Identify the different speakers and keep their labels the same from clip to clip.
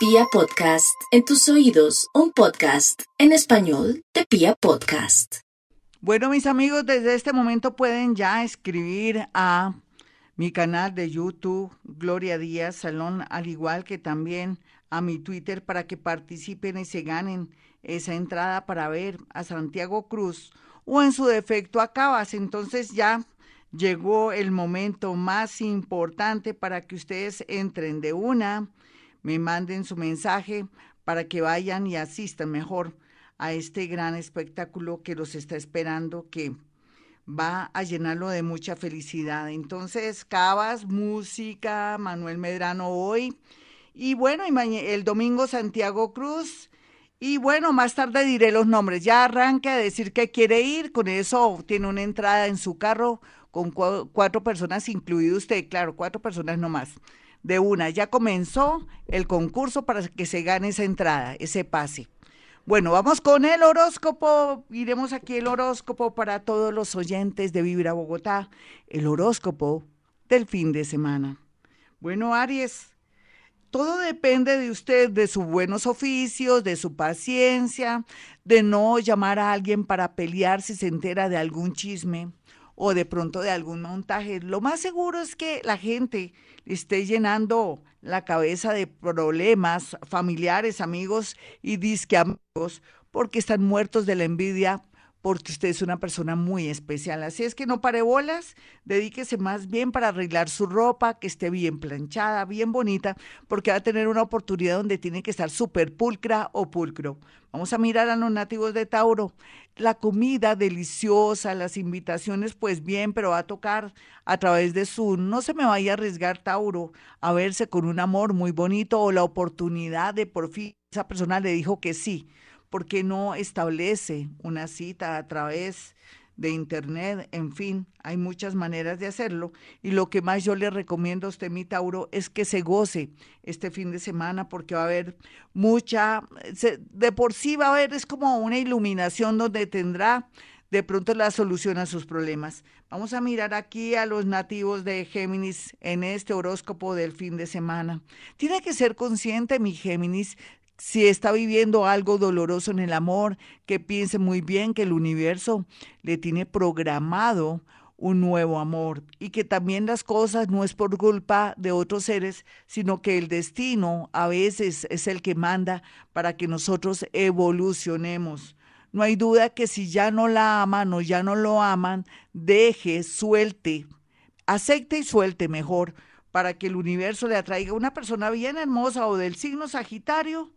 Speaker 1: Pia Podcast, en tus oídos, un podcast en español de Pia Podcast.
Speaker 2: Bueno, mis amigos, desde este momento pueden ya escribir a mi canal de YouTube, Gloria Díaz Salón, al igual que también a mi Twitter para que participen y se ganen esa entrada para ver a Santiago Cruz o en su defecto a Cabas. Entonces ya llegó el momento más importante para que ustedes entren de una, me manden su mensaje para que vayan y asistan mejor a este gran espectáculo que los está esperando, que va a llenarlo de mucha felicidad. Entonces, Cabas, música, Manuel Medrano hoy. Y bueno, el domingo Santiago Cruz. Y bueno, más tarde diré los nombres. Ya arranca a decir que quiere ir. Con eso tiene una entrada en su carro con cuatro personas, incluido usted, claro, cuatro personas no más. De una, ya comenzó el concurso para que se gane esa entrada, ese pase. Bueno, vamos con el horóscopo. Iremos aquí el horóscopo para todos los oyentes de Vibra Bogotá. El horóscopo del fin de semana. Bueno, Aries, todo depende de usted, de sus buenos oficios, de su paciencia, de no llamar a alguien para pelear si se entera de algún chisme o de pronto de algún montaje. Lo más seguro es que la gente esté llenando la cabeza de problemas familiares, amigos y disque amigos, porque están muertos de la envidia porque usted es una persona muy especial. Así es que no pare bolas, dedíquese más bien para arreglar su ropa, que esté bien planchada, bien bonita, porque va a tener una oportunidad donde tiene que estar súper pulcra o pulcro. Vamos a mirar a los nativos de Tauro. La comida deliciosa, las invitaciones, pues bien, pero va a tocar a través de su, no se me vaya a arriesgar Tauro, a verse con un amor muy bonito o la oportunidad de por fin esa persona le dijo que sí ¿Por qué no establece una cita a través de internet? En fin, hay muchas maneras de hacerlo. Y lo que más yo le recomiendo a usted, mi Tauro, es que se goce este fin de semana porque va a haber mucha, de por sí va a haber, es como una iluminación donde tendrá de pronto la solución a sus problemas. Vamos a mirar aquí a los nativos de Géminis en este horóscopo del fin de semana. Tiene que ser consciente, mi Géminis, si está viviendo algo doloroso en el amor, que piense muy bien que el universo le tiene programado un nuevo amor y que también las cosas no es por culpa de otros seres, sino que el destino a veces es el que manda para que nosotros evolucionemos. No hay duda que si ya no la aman o ya no lo aman, deje, suelte, acepte y suelte mejor para que el universo le atraiga una persona bien hermosa o del signo Sagitario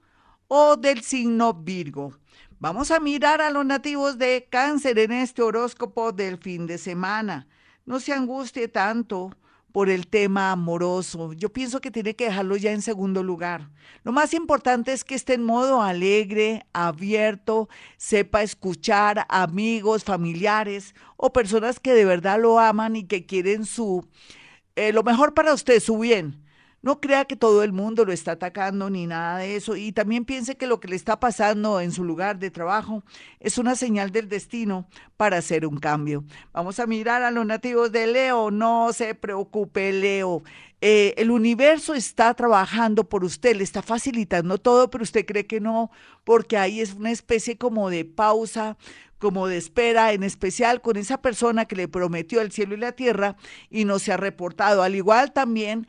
Speaker 2: o del signo Virgo. Vamos a mirar a los nativos de cáncer en este horóscopo del fin de semana. No se angustie tanto por el tema amoroso. Yo pienso que tiene que dejarlo ya en segundo lugar. Lo más importante es que esté en modo alegre, abierto, sepa escuchar amigos, familiares o personas que de verdad lo aman y que quieren su eh, lo mejor para usted, su bien. No crea que todo el mundo lo está atacando ni nada de eso. Y también piense que lo que le está pasando en su lugar de trabajo es una señal del destino para hacer un cambio. Vamos a mirar a los nativos de Leo. No se preocupe, Leo. Eh, el universo está trabajando por usted, le está facilitando todo, pero usted cree que no, porque ahí es una especie como de pausa, como de espera, en especial con esa persona que le prometió el cielo y la tierra y no se ha reportado. Al igual también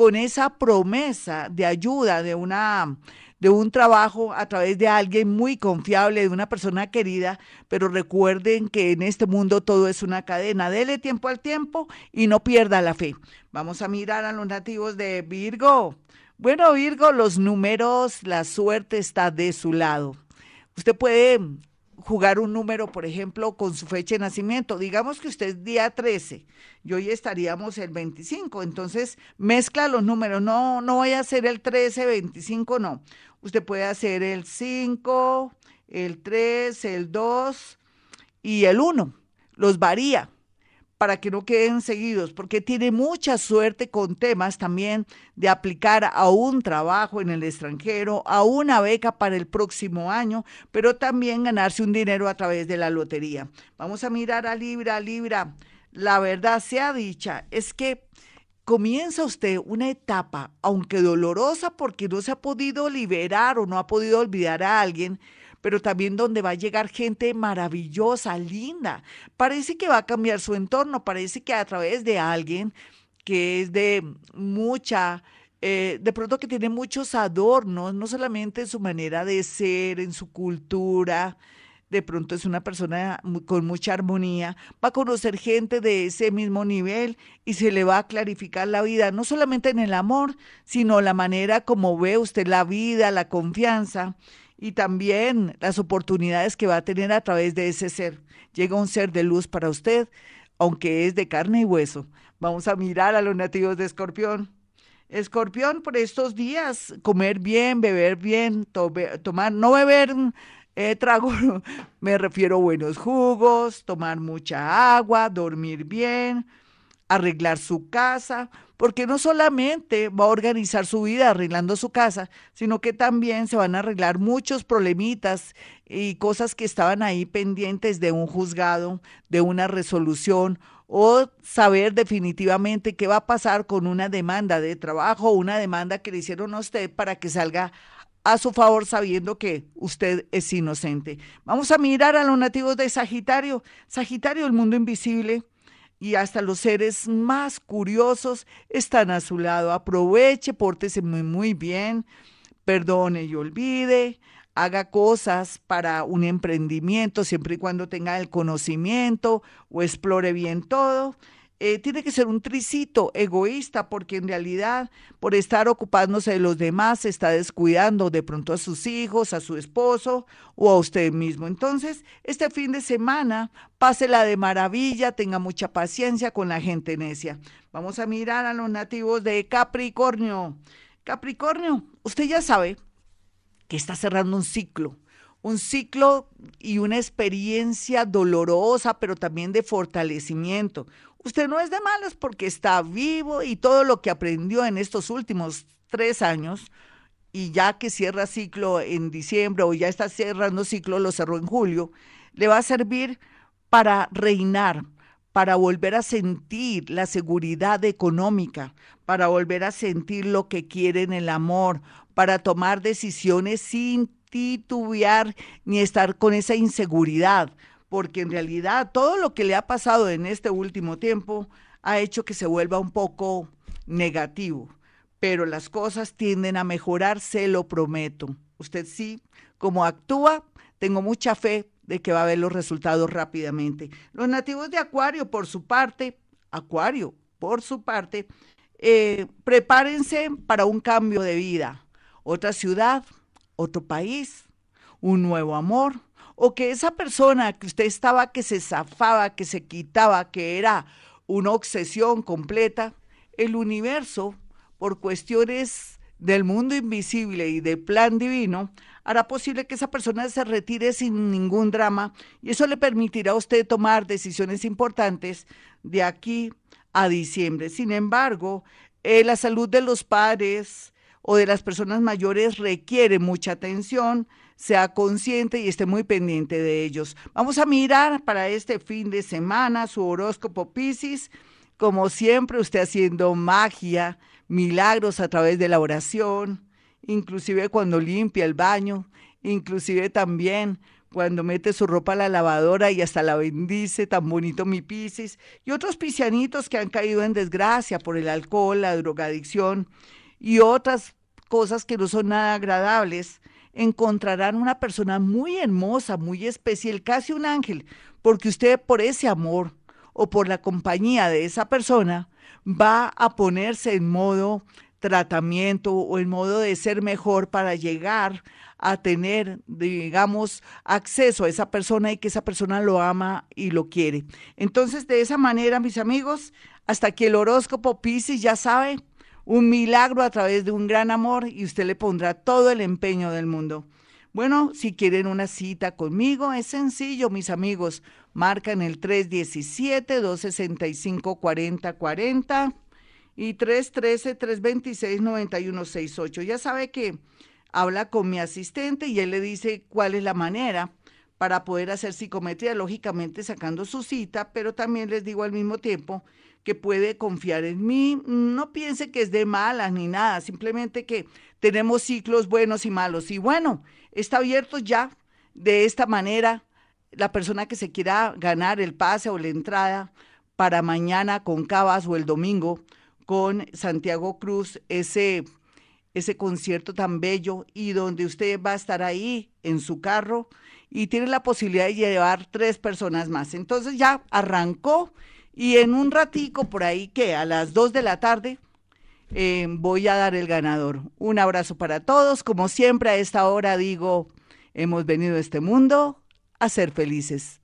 Speaker 2: con esa promesa de ayuda de una de un trabajo a través de alguien muy confiable, de una persona querida, pero recuerden que en este mundo todo es una cadena. Dele tiempo al tiempo y no pierda la fe. Vamos a mirar a los nativos de Virgo. Bueno, Virgo, los números, la suerte está de su lado. Usted puede jugar un número, por ejemplo, con su fecha de nacimiento. Digamos que usted es día 13 y hoy estaríamos el 25. Entonces, mezcla los números. No, no voy a hacer el 13, 25, no. Usted puede hacer el 5, el 3, el 2 y el 1. Los varía para que no queden seguidos, porque tiene mucha suerte con temas también de aplicar a un trabajo en el extranjero, a una beca para el próximo año, pero también ganarse un dinero a través de la lotería. Vamos a mirar a Libra, Libra. La verdad sea dicha, es que comienza usted una etapa, aunque dolorosa porque no se ha podido liberar o no ha podido olvidar a alguien, pero también donde va a llegar gente maravillosa, linda. Parece que va a cambiar su entorno, parece que a través de alguien que es de mucha, eh, de pronto que tiene muchos adornos, no solamente en su manera de ser, en su cultura, de pronto es una persona con mucha armonía, va a conocer gente de ese mismo nivel y se le va a clarificar la vida, no solamente en el amor, sino la manera como ve usted la vida, la confianza y también las oportunidades que va a tener a través de ese ser. Llega un ser de luz para usted, aunque es de carne y hueso. Vamos a mirar a los nativos de Escorpión. Escorpión, por estos días, comer bien, beber bien, tomar, no beber eh, trago, me refiero a buenos jugos, tomar mucha agua, dormir bien, arreglar su casa, porque no solamente va a organizar su vida arreglando su casa, sino que también se van a arreglar muchos problemitas y cosas que estaban ahí pendientes de un juzgado, de una resolución o saber definitivamente qué va a pasar con una demanda de trabajo una demanda que le hicieron a usted para que salga a su favor sabiendo que usted es inocente. Vamos a mirar a los nativos de Sagitario. Sagitario, el mundo invisible y hasta los seres más curiosos están a su lado. Aproveche, pórtese muy, muy bien, perdone y olvide, haga cosas para un emprendimiento siempre y cuando tenga el conocimiento o explore bien todo eh, tiene que ser un tricito egoísta porque en realidad por estar ocupándose de los demás se está descuidando de pronto a sus hijos, a su esposo o a usted mismo. Entonces, este fin de semana, pásela de maravilla, tenga mucha paciencia con la gente necia. Vamos a mirar a los nativos de Capricornio. Capricornio, usted ya sabe que está cerrando un ciclo un ciclo y una experiencia dolorosa, pero también de fortalecimiento. Usted no es de malas porque está vivo y todo lo que aprendió en estos últimos tres años, y ya que cierra ciclo en diciembre o ya está cerrando ciclo, lo cerró en julio, le va a servir para reinar, para volver a sentir la seguridad económica, para volver a sentir lo que quiere en el amor, para tomar decisiones sin titubear ni estar con esa inseguridad, porque en realidad todo lo que le ha pasado en este último tiempo ha hecho que se vuelva un poco negativo, pero las cosas tienden a mejorar, se lo prometo. Usted sí, como actúa, tengo mucha fe de que va a ver los resultados rápidamente. Los nativos de Acuario, por su parte, Acuario, por su parte, eh, prepárense para un cambio de vida, otra ciudad, otro país, un nuevo amor, o que esa persona que usted estaba que se zafaba, que se quitaba, que era una obsesión completa, el universo, por cuestiones del mundo invisible y del plan divino, hará posible que esa persona se retire sin ningún drama y eso le permitirá a usted tomar decisiones importantes de aquí a diciembre. Sin embargo, eh, la salud de los padres o de las personas mayores requiere mucha atención, sea consciente y esté muy pendiente de ellos. Vamos a mirar para este fin de semana su horóscopo Pisces. Como siempre, usted haciendo magia, milagros a través de la oración, inclusive cuando limpia el baño, inclusive también cuando mete su ropa a la lavadora y hasta la bendice, tan bonito mi Piscis, y otros piscianitos que han caído en desgracia por el alcohol, la drogadicción y otras cosas que no son nada agradables encontrarán una persona muy hermosa, muy especial, casi un ángel, porque usted por ese amor o por la compañía de esa persona va a ponerse en modo tratamiento o en modo de ser mejor para llegar a tener, digamos, acceso a esa persona y que esa persona lo ama y lo quiere. Entonces, de esa manera, mis amigos, hasta que el horóscopo Pisces ya sabe, un milagro a través de un gran amor y usted le pondrá todo el empeño del mundo. Bueno, si quieren una cita conmigo, es sencillo, mis amigos. Marcan el 317-265-4040 y 313-326-9168. Ya sabe que habla con mi asistente y él le dice cuál es la manera para poder hacer psicometría, lógicamente sacando su cita, pero también les digo al mismo tiempo que puede confiar en mí. No piense que es de malas ni nada, simplemente que tenemos ciclos buenos y malos. Y bueno, está abierto ya de esta manera la persona que se quiera ganar el pase o la entrada para mañana con Cabas o el domingo con Santiago Cruz, ese, ese concierto tan bello y donde usted va a estar ahí en su carro y tiene la posibilidad de llevar tres personas más. Entonces ya arrancó y en un ratico por ahí que a las dos de la tarde eh, voy a dar el ganador. Un abrazo para todos. Como siempre a esta hora digo, hemos venido a este mundo a ser felices.